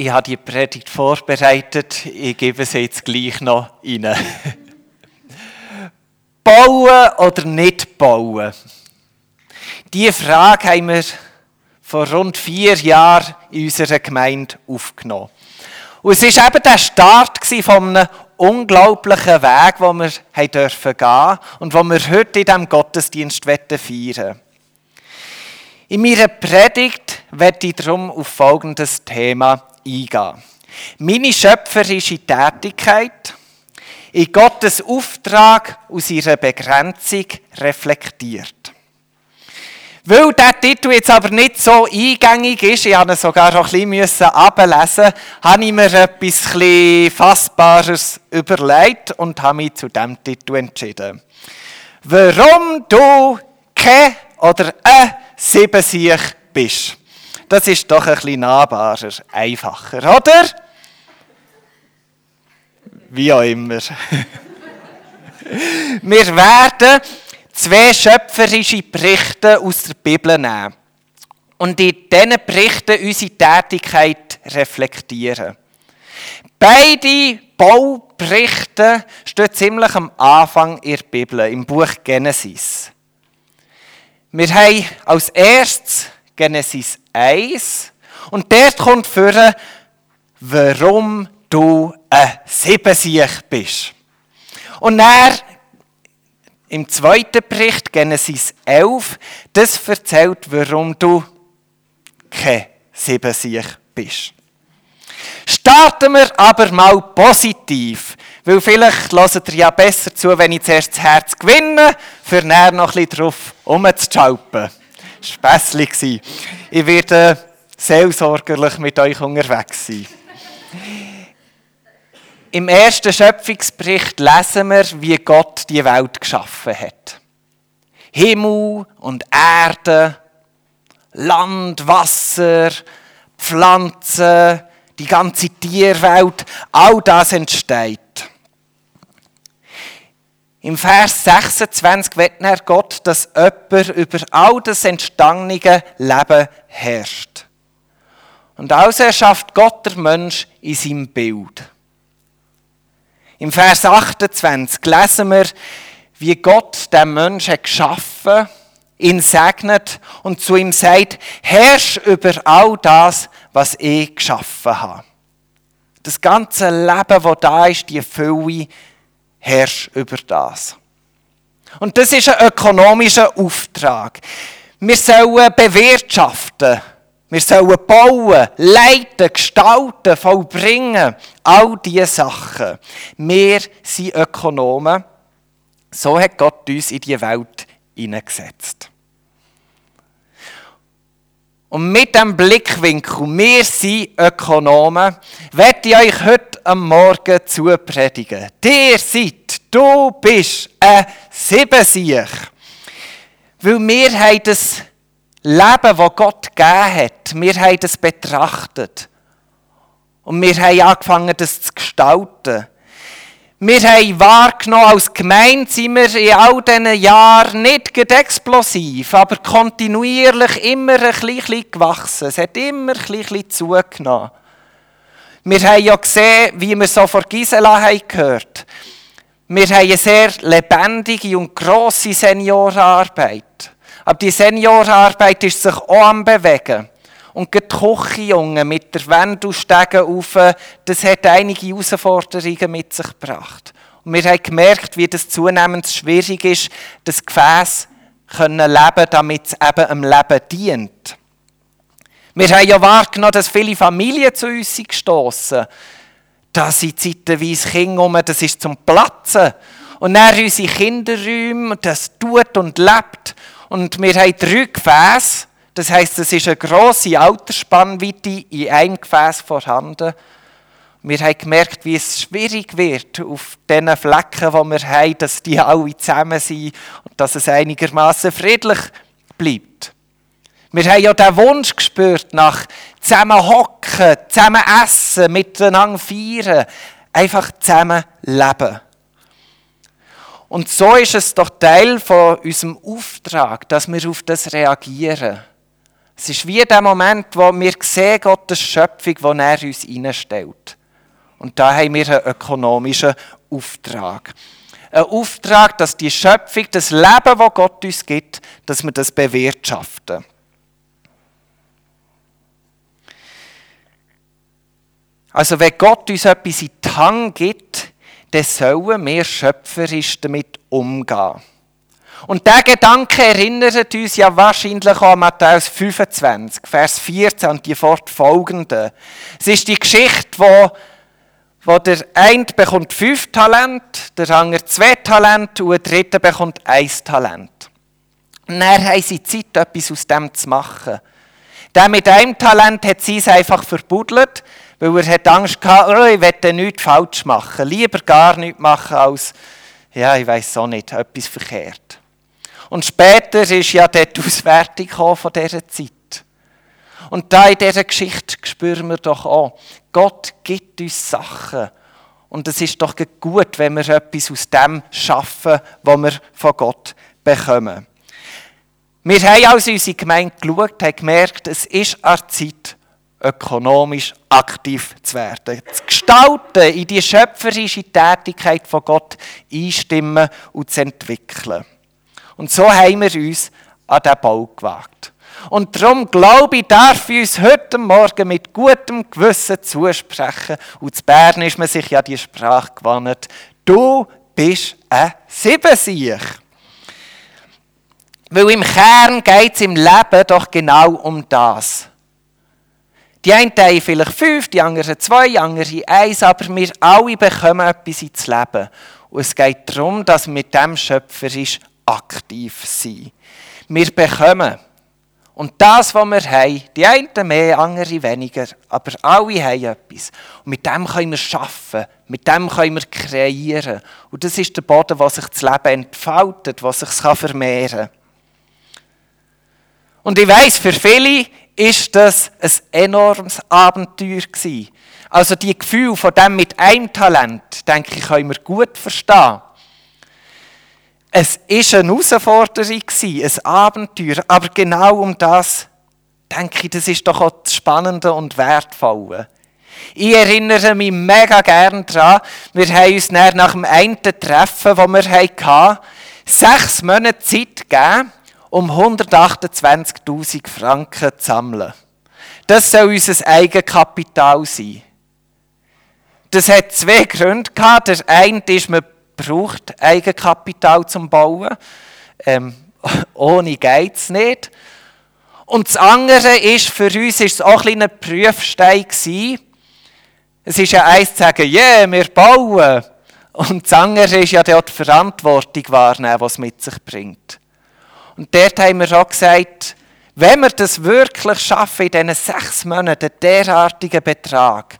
Ich habe die Predigt vorbereitet. Ich gebe sie jetzt gleich noch rein. bauen oder nicht bauen? Diese Frage haben wir vor rund vier Jahren in unserer Gemeinde aufgenommen. Und es war eben der Start von einem unglaublichen Weg, den wir gehen dürfen und den wir heute in diesem Gottesdienst feiern In meiner Predigt werde ich darum auf folgendes Thema eingehen. Meine schöpferische Tätigkeit in Gottes Auftrag aus ihrer Begrenzung reflektiert. Weil dieser Titel jetzt aber nicht so eingängig ist, ich musste ihn sogar noch ein bisschen ablesen, habe ich mir etwas ein Fassbares überlegt und habe mich zu diesem Titel entschieden. Warum du kein oder ein Siebensiech bist. Das ist doch ein bisschen nahbarer, einfacher, oder? Wie auch immer. Wir werden zwei schöpferische Berichte aus der Bibel nehmen und in diesen Berichten unsere Tätigkeit reflektieren. Beide Bauberichte stehen ziemlich am Anfang ihrer Bibel, im Buch Genesis. Wir haben als erstes Genesis 1. Und dort kommt vor, warum du ein Siebensiech bist. Und er im zweiten Bericht, Genesis 11, das erzählt, warum du kein Siebensiech bist. Starten wir aber mal positiv, weil vielleicht hört ihr ja besser zu, wenn ich zuerst das Herz gewinne, für näher noch ein bisschen drauf rumzuschalpen. Spässli Ich werde seelsorgerlich mit euch unterwegs sein. Im ersten Schöpfungsbericht lesen wir, wie Gott die Welt geschaffen hat. Himmel und Erde, Land, Wasser, Pflanzen, die ganze Tierwelt, all das entsteht. Im Vers 26 wird er Gott, dass jemand über all das entstandene Leben herrscht. Und also erschafft Gott der Mensch in seinem Bild. Im Vers 28 lesen wir, wie Gott den Menschen geschaffen, ihn segnet und zu ihm sagt, herrsch über all das, was ich geschaffen habe. Das ganze Leben, das da ist, die Fülle, herrsch über das. Und das ist ein ökonomischer Auftrag. Wir sollen bewirtschaften. Wir sollen bauen, leiten, gestalten, vollbringen. All diese Sachen. Wir sind Ökonomen. So hat Gott uns in die Welt hineingesetzt. Und mit dem Blickwinkel, wir sind Ökonomen, werde ich euch heute am Morgen zupredigen. Ihr seid, du bist ein Siebensiech. Weil wir haben das Leben, das Gott gegeben hat, wir haben das betrachtet. Und wir haben angefangen, das zu gestalten. Wir haben wahrgenommen, als Gemeinde sind wir in all diesen Jahren nicht explosiv, aber kontinuierlich immer ein bisschen gewachsen. Es hat immer ein bisschen zugenommen. Wir haben ja gesehen, wie wir so vor Gisela haben gehört. Wir haben eine sehr lebendige und grosse Seniorenarbeit. Aber die Seniorenarbeit ist sich auch am Bewegen. Und die Küche, mit der Wendelstege rauf, das hat einige Herausforderungen mit sich gebracht. Und wir haben gemerkt, wie das zunehmend schwierig ist, das Gefäß können leben, damit es eben dem Leben dient. Wir haben ja wahrgenommen, dass viele Familien zu uns sind gestossen. Da sind zeitweise Kinder um, das ist zum Platzen. Und dann unsere Kinderräume, das tut und lebt. Und wir haben drei Gefäße. Das heißt, es ist eine grosse Altersspannweite in einem Gefäß vorhanden. Wir haben gemerkt, wie es schwierig wird auf diesen Flecken, die wir haben, dass die alle zusammen sind und dass es einigermaßen friedlich bleibt. Wir haben ja den Wunsch gespürt nach zusammen hocken, zusammen essen, miteinander feiern, einfach zusammen leben. Und so ist es doch Teil von unserem Auftrag, dass wir auf das reagieren. Es ist wie der Moment, wo wir sehen Gottes Schöpfung, die er uns hineinstellt. Und da haben wir einen ökonomischen Auftrag. Ein Auftrag, dass die Schöpfung, das Leben, das Gott uns gibt, dass wir das bewirtschaften. Also wenn Gott uns etwas in die Hand gibt, dann sollen wir schöpferisch damit umgehen. Und der Gedanke erinnert uns ja wahrscheinlich an Matthäus 25, Vers 14 und die fortfolgenden. Es ist die Geschichte, wo, wo der eine bekommt fünf Talent, der andere zwei Talent und der dritte bekommt ein Talent. Und dann haben sie Zeit, etwas aus dem zu machen. Der mit einem Talent hat sie es einfach verbuddelt, weil er hat Angst hatte, oh, ich werde nichts falsch machen. Lieber gar nichts machen als, ja, ich weiß auch nicht, etwas verkehrt. Und später ist ja dort die Auswertung von dieser Zeit. Und da in dieser Geschichte spüren wir doch auch, Gott gibt uns Sachen. Und es ist doch gut, wenn wir etwas aus dem schaffen, was wir von Gott bekommen. Wir haben also unsere Gemeinde geschaut, haben gemerkt, es ist an Zeit, ökonomisch aktiv zu werden. Zu gestalten, in die schöpferische Tätigkeit von Gott einstimmen und zu entwickeln. Und so haben wir uns an diesen Bau gewagt. Und darum glaube ich, darf ich uns heute Morgen mit gutem Gewissen zusprechen. Und zu Bern ist man sich ja die Sprache gewandt. Du bist ein Siebensieg. Weil im Kern geht es im Leben doch genau um das. Die einen haben vielleicht fünf, die anderen zwei, die anderen eins, aber wir alle bekommen etwas ins Leben. Und es geht darum, dass mit dem schöpferisch aktiv sind. Wir bekommen. Und das, was wir haben, die einen mehr, andere weniger, aber alle haben etwas. Und mit dem können wir arbeiten, mit dem können wir kreieren. Und das ist der Boden, wo sich das Leben entfaltet, wo sich vermehren kann. Und ich weiß, für viele ist das ein enormes Abenteuer gewesen. Also die Gefühle von dem mit einem Talent, denke ich, können wir gut verstehen. Es war eine Herausforderung, ein Abenteuer, aber genau um das, denke ich, das ist doch auch das Spannende und Wertvolle. Ich erinnere mich mega gern daran, wir haben uns nach dem einen Treffen, das wir hatten, sechs Monate Zeit gegeben, um 128.000 Franken zu sammeln. Das soll unser Eigenkapital sein. Das hat zwei Gründe gehabt. Der eine ist, man braucht Eigenkapital zum Bauen. Ähm, ohne geht es nicht. Und das andere ist, für uns ist es auch ein ein Prüfstein gewesen. Es ist ja eins zu sagen, ja, yeah, wir bauen. Und das andere ist ja die Verantwortung wahrnehmen, die es mit sich bringt. Und dort haben wir auch gesagt, wenn wir das wirklich schaffen, in diesen sechs Monaten derartigen Betrag,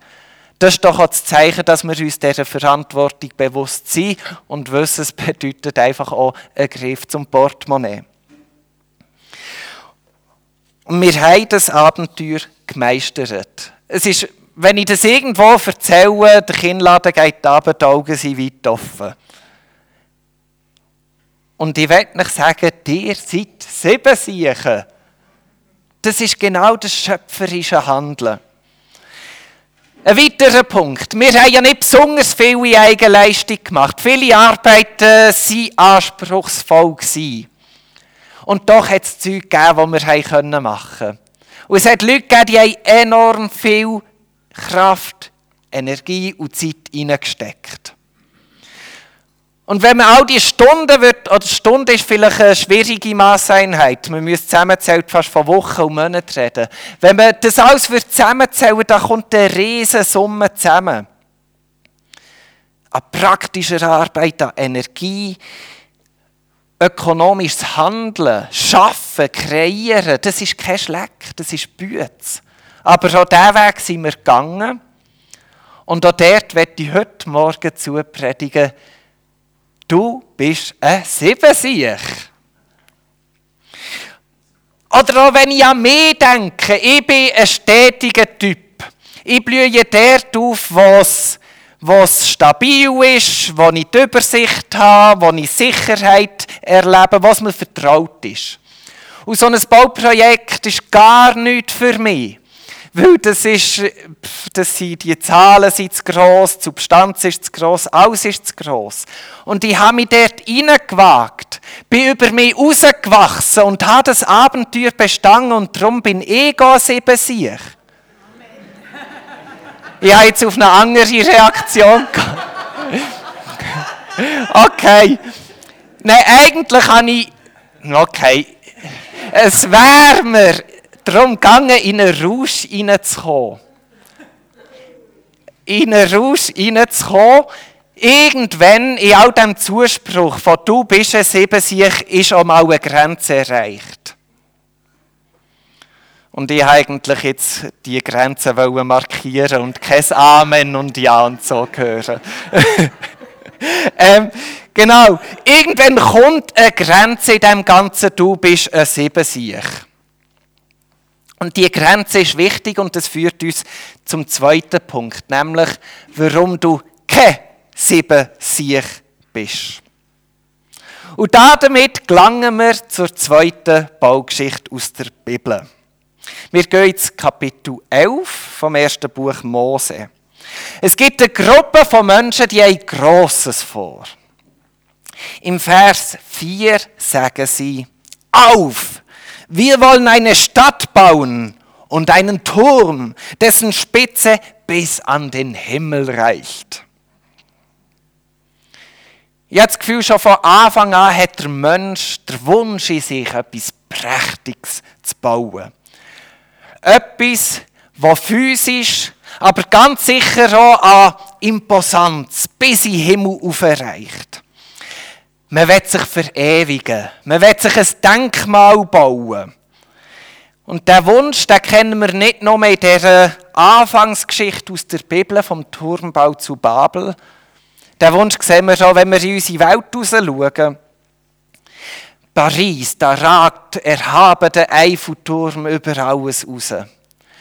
das ist doch auch das Zeichen, dass wir uns dieser Verantwortung bewusst sind und wissen, es bedeutet einfach auch einen Griff zum Portemonnaie. Und wir haben das Abenteuer gemeistert. Es ist, wenn ich das irgendwo erzähle, der Kinnladen geht runter, die Augen sind weit offen. Und ich werde euch sagen, ihr seid sieben Siechen. Das ist genau das schöpferische Handeln. Ein weiterer Punkt. Wir haben ja nicht besonders viel in Eigenleistung gemacht. Viele Arbeiten waren anspruchsvoll. Und doch hat es Zeug gegeben, die wir machen konnten. Und es hat Leute gegeben, die haben enorm viel Kraft, Energie und Zeit hineingesteckt. Und wenn man all die Stunden wird, oder Stunde ist vielleicht eine schwierige Maßeinheit, man müsste zusammenzählen fast von Wochen und Monaten reden. Wenn man das alles wird zusammenzählen, dann kommt eine riesige Summe zusammen. An praktischer Arbeit, an Energie, ökonomisches Handeln, Schaffen, Kreieren, das ist kein Schleck, das ist Bütz. Aber auch diesen Weg sind wir gegangen. Und auch dort werde ich heute Morgen zu predigen, du bist ein Siebensieg. Oder auch wenn ich an mich denke, ich bin ein stetiger Typ. Ich blühe dort auf, wo es stabil ist, wo ich die Übersicht habe, wo ich Sicherheit erlebe, was mir vertraut ist. Und so ein Bauprojekt ist gar nichts für mich. Weil das ist, das sind, die Zahlen sind zu gross, die Substanz ist zu gross, alles ist zu gross. Und ich habe mich dort hineingewagt, bin über mich rausgewachsen und habe das Abenteuer bestanden und darum bin ich sieben Sieg. Ich habe jetzt auf eine andere Reaktion Okay. Nein, eigentlich habe ich. Okay. Es wäre mir darum gegangen, in einen Rausch hineinzukommen. In einen Rausch hineinzukommen. Irgendwann in all dem Zuspruch von du bist ein Siebensieg, ist auch mal eine Grenze erreicht. Und ich eigentlich jetzt die Grenze markieren und kein Amen und Ja und so hören. ähm, genau. Irgendwann kommt eine Grenze in dem Ganzen, du bist ein Siebensieg. Und die Grenze ist wichtig und das führt uns zum zweiten Punkt, nämlich warum du kein Siebensieg bist. Und damit gelangen wir zur zweiten Baugeschichte aus der Bibel. Wir gehen ins Kapitel 11 vom ersten Buch Mose. Es gibt eine Gruppe von Menschen, die haben Grosses vor. Im Vers 4 sagen sie, auf, wir wollen eine Stadt bauen und einen Turm, dessen Spitze bis an den Himmel reicht. Ich habe das Gefühl, schon von Anfang an hat der Mensch den Wunsch in sich, etwas Prächtiges zu bauen. Etwas, was physisch, aber ganz sicher auch an Imposanz bis in den Himmel aufreicht. Man will sich verewigen. Man will sich ein Denkmal bauen. Und der Wunsch, den kennen wir nicht nur in dieser Anfangsgeschichte aus der Bibel vom Turmbau zu Babel. Den Wunsch sehen wir schon, wenn wir in unsere Welt schauen. Paris, da ragt erhaben der Eiffelturm über alles raus.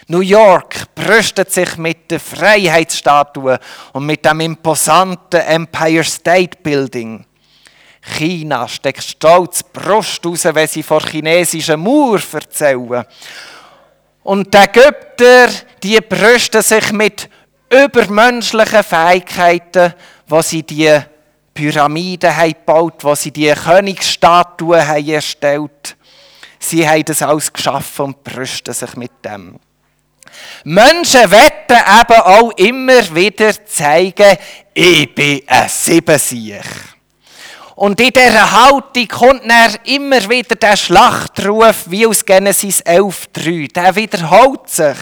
New York brüstet sich mit der Freiheitsstatue und mit dem imposanten Empire State Building. China steckt stolz die Brust raus, wenn sie vor chinesischen Mauer erzählen. Und die Ägypter, die brüsten sich mit übermenschlichen Fähigkeiten, was sie die Pyramiden haben gebaut, wo sie die Königsstatuen haben erstellt. Sie haben das alles geschaffen und brüsten sich mit dem. Menschen wetten eben auch immer wieder zeigen, ich bin ein Siebensieg. Und in dieser Haltung kommt dann immer wieder der Schlachtruf wie aus Genesis 11,3. Der wiederholt sich.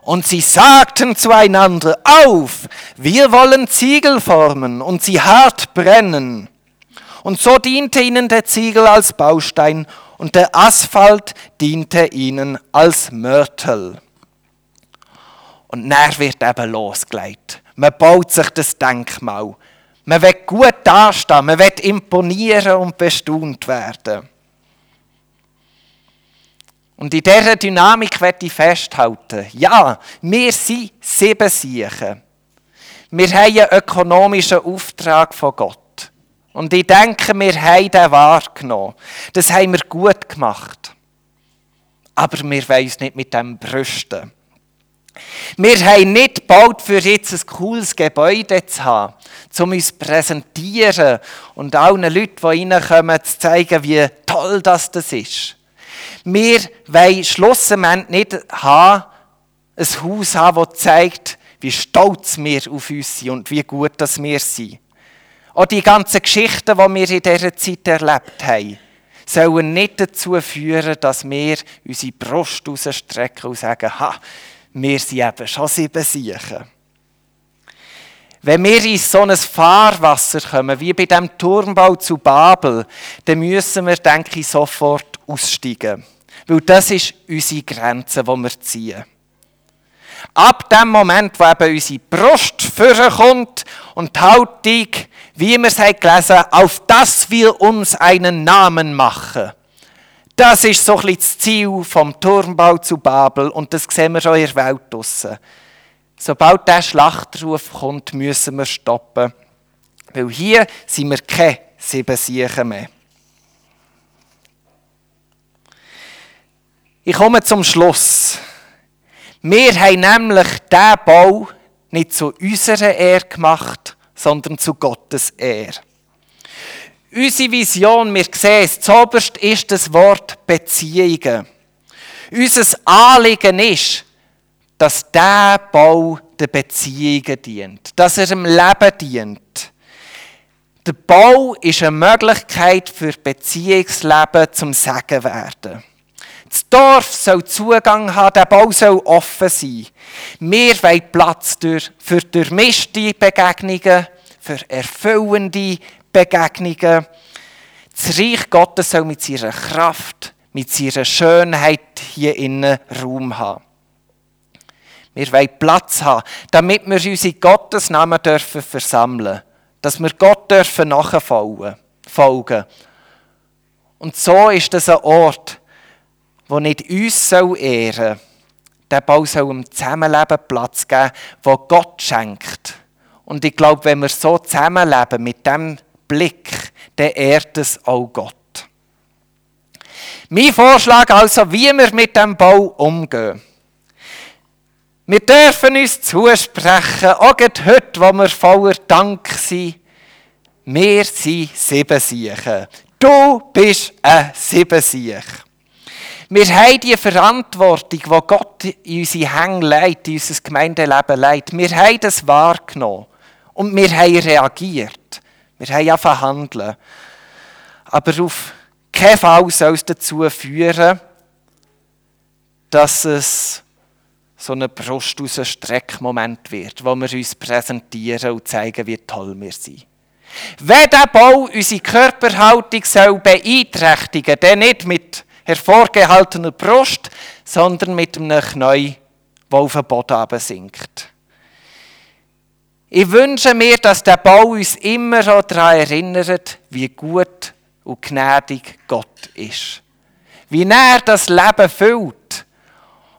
Und sie sagten zueinander, auf, wir wollen Ziegel formen und sie hart brennen. Und so diente ihnen der Ziegel als Baustein und der Asphalt diente ihnen als Mörtel. Und dann wird eben losgelegt. Man baut sich das Denkmal. Man will gut dastehen, man will imponieren und bestaunt werden. Und in dieser Dynamik werde ich festhalten, ja, wir sind sieben Siechen. Wir haben einen ökonomischen Auftrag von Gott. Und ich denke, wir haben den wahrgenommen. Das haben wir gut gemacht. Aber wir wollen uns nicht mit dem brüsten. Wir haben nicht gebaut, für jetzt ein cooles Gebäude zu haben, um uns zu präsentieren und allen Leuten, die reinkommen, zu zeigen, wie toll das ist. Wir wollen schlussendlich nicht haben, ein Haus haben, das zeigt, wie stolz wir auf uns sind und wie gut dass wir sind. Auch die ganzen Geschichten, die wir in dieser Zeit erlebt haben, sollen nicht dazu führen, dass wir unsere Brust rausstrecken und sagen, ha, wir sind eben schon sieben Siechen. Wenn wir in so ein Fahrwasser kommen, wie bei dem Turmbau zu Babel, dann müssen wir, denke ich, sofort aussteigen. Weil das ist unsere Grenze, die wir ziehen. Ab dem Moment, wo eben unsere Brust vorkommt und die Haltung, wie wir es gelesen haben, auf das wir uns einen Namen machen. Das ist so ein bisschen das Ziel vom Turmbau zu Babel und das sehen wir schon in der Welt draussen. Sobald der Schlachtruf kommt, müssen wir stoppen. Weil hier sind wir keine sieben Siechen mehr. Ich komme zum Schluss. Wir haben nämlich diesen Bau nicht zu unserer Ehre gemacht, sondern zu Gottes Ehre. Unsere Vision, wir sehen es, zuoberst ist das Wort Beziehungen. Unser Anliegen ist, dass der Bau den Beziehungen dient, dass er dem Leben dient. Der Bau ist eine Möglichkeit für Beziehungsleben zum Segen werden. Das Dorf soll Zugang haben, der Bau soll offen sein. Wir wollen Platz für durchmischte Begegnungen, für erfüllende Begegnungen. Das Reich Gottes soll mit seiner Kraft, mit seiner Schönheit hier innen Raum haben. Wir wollen Platz haben, damit wir unsere Gottesnamen dürfen versammeln Dass wir Gott dürfen nachfolgen. Und so ist das ein Ort, wo nicht uns soll ehren soll. Der Bau soll im Zusammenleben Platz geben, wo Gott schenkt. Und ich glaube, wenn wir so zusammenleben, mit dem Blick, dann ehrt es auch Gott. Mein Vorschlag also, wie wir mit dem Bau umgehen. Wir dürfen uns zusprechen, auch heute, wo wir voller Dank sind, wir sind sieben Siechen. Du bist ein Siebensiech. Wir haben die Verantwortung, die Gott in unsere Hänge leitet, in unser Gemeindeleben leitet. Wir haben das wahrgenommen und wir haben reagiert. Wir haben ja verhandelt. Aber auf keinen Fall soll es dazu führen, dass es so ein Brust aus Streckmoment wird, wo wir uns präsentieren und zeigen, wie toll wir sind. Wenn der Bau unsere Körperhaltung soll beeinträchtigen, dann nicht mit hervorgehaltener Brust, sondern mit einem Knie, der auf den Boden sinkt. Ich wünsche mir, dass der Bau uns immer daran erinnert, wie gut und gnädig Gott ist. Wie er das Leben füllt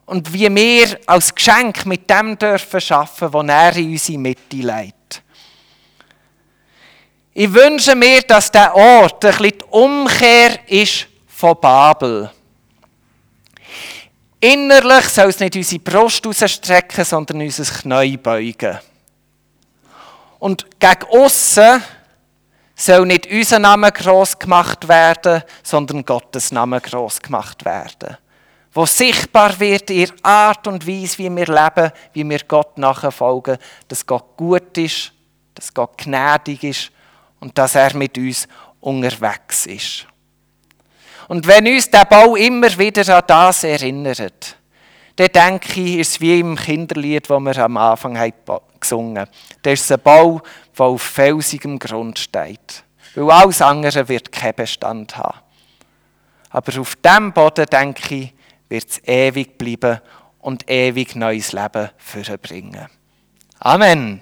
und wie wir als Geschenk mit dem dürfen schaffen, was er in unsere Mitte leitet. Ich wünsche mir, dass der Ort ein bisschen die Umkehr ist von Babel. Innerlich soll es nicht unsere Brust rausstrecken, sondern unser Knie beugen. Und gegen aussen soll nicht unser Name groß gemacht werden, sondern Gottes Name groß gemacht werden wo sichtbar wird in der Art und Weise, wie wir leben, wie wir Gott nachfolgen, dass Gott gut ist, dass Gott gnädig ist und dass er mit uns unterwegs ist. Und wenn uns der Bau immer wieder an das erinnert, dann denke ich, ist es wie im Kinderlied, das wir am Anfang gesungen haben. Das ist ein Bau, der auf felsigem Grund steht. Weil alles andere wird keinen Bestand haben. Aber auf diesem Boden, denke ich, wird es ewig bleiben und ewig neues Leben vorbringen. Amen.